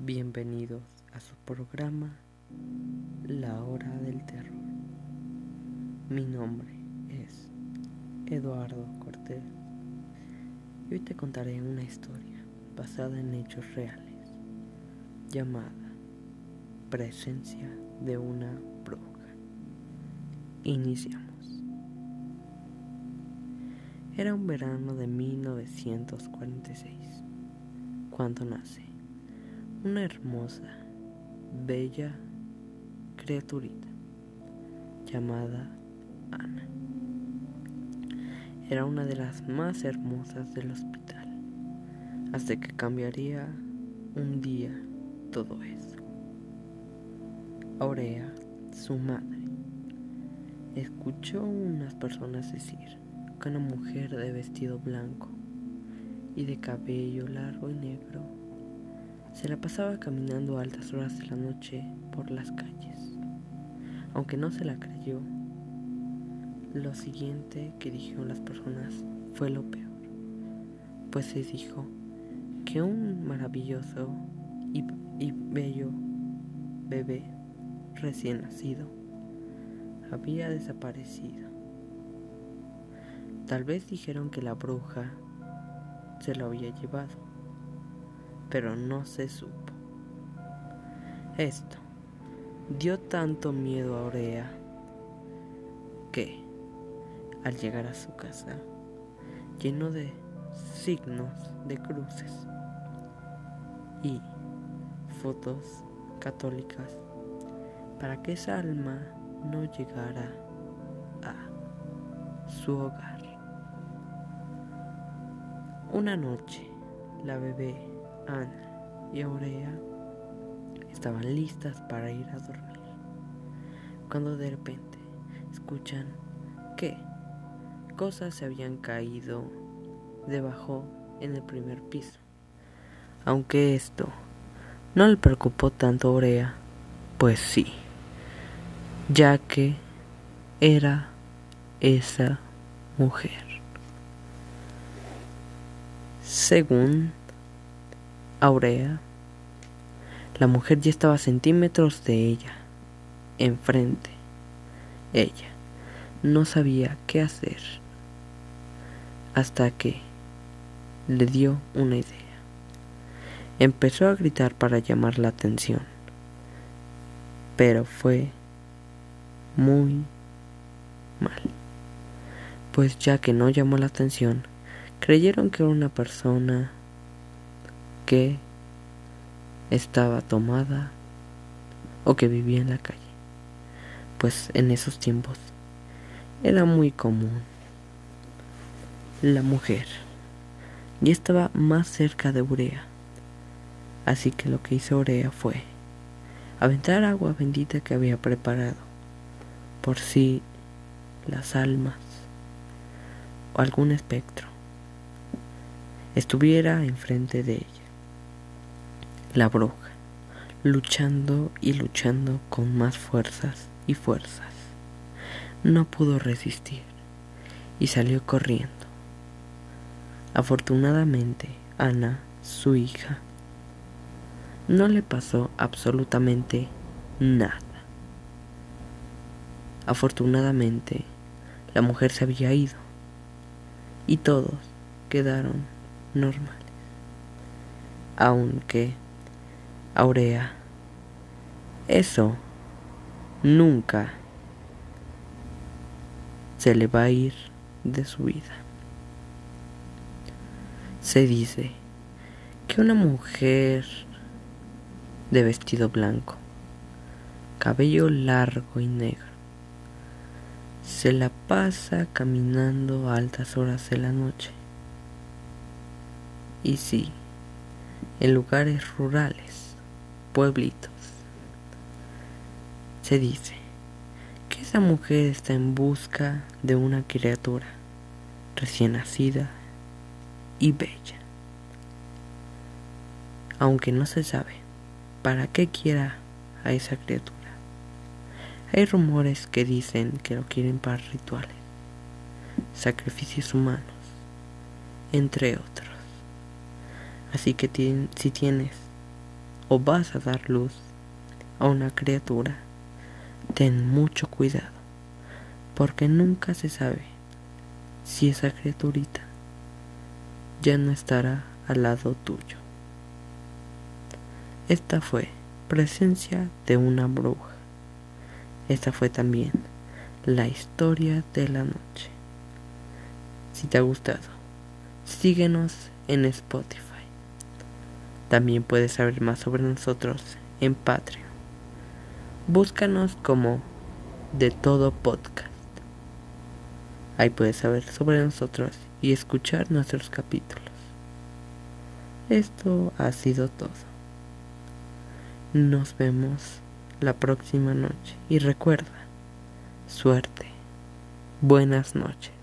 Bienvenidos a su programa La Hora del Terror. Mi nombre es Eduardo Cortés y hoy te contaré una historia basada en hechos reales llamada Presencia de una bruja. Iniciamos. Era un verano de 1946 cuando nace una hermosa, bella criaturita llamada Ana. Era una de las más hermosas del hospital, hasta que cambiaría un día todo eso. Aurea, su madre, escuchó unas personas decir que una mujer de vestido blanco y de cabello largo y negro se la pasaba caminando a altas horas de la noche por las calles. Aunque no se la creyó, lo siguiente que dijeron las personas fue lo peor, pues se dijo que un maravilloso y, y bello bebé recién nacido había desaparecido. Tal vez dijeron que la bruja se lo había llevado pero no se supo. Esto dio tanto miedo a Aurea que, al llegar a su casa, lleno de signos de cruces y fotos católicas, para que esa alma no llegara a su hogar. Una noche, la bebé Ana y Aurea estaban listas para ir a dormir, cuando de repente escuchan que cosas se habían caído debajo en el primer piso. Aunque esto no le preocupó tanto a Aurea, pues sí, ya que era esa mujer. Según Aurea. La mujer ya estaba a centímetros de ella, enfrente. Ella no sabía qué hacer hasta que le dio una idea. Empezó a gritar para llamar la atención, pero fue muy mal, pues ya que no llamó la atención, creyeron que era una persona que estaba tomada o que vivía en la calle, pues en esos tiempos era muy común. La mujer. Ya estaba más cerca de Urea, así que lo que hizo Urea fue aventar agua bendita que había preparado por si las almas o algún espectro estuviera enfrente de ella la bruja, luchando y luchando con más fuerzas y fuerzas. No pudo resistir y salió corriendo. Afortunadamente, Ana, su hija, no le pasó absolutamente nada. Afortunadamente, la mujer se había ido y todos quedaron normales. Aunque Aurea. Eso nunca se le va a ir de su vida. Se dice que una mujer de vestido blanco, cabello largo y negro, se la pasa caminando a altas horas de la noche. Y sí, en lugares rurales pueblitos. Se dice que esa mujer está en busca de una criatura recién nacida y bella. Aunque no se sabe para qué quiera a esa criatura. Hay rumores que dicen que lo quieren para rituales, sacrificios humanos, entre otros. Así que si tienes o vas a dar luz a una criatura, ten mucho cuidado, porque nunca se sabe si esa criaturita ya no estará al lado tuyo. Esta fue presencia de una bruja. Esta fue también la historia de la noche. Si te ha gustado, síguenos en Spotify. También puedes saber más sobre nosotros en Patreon. Búscanos como de todo podcast. Ahí puedes saber sobre nosotros y escuchar nuestros capítulos. Esto ha sido todo. Nos vemos la próxima noche y recuerda, suerte, buenas noches.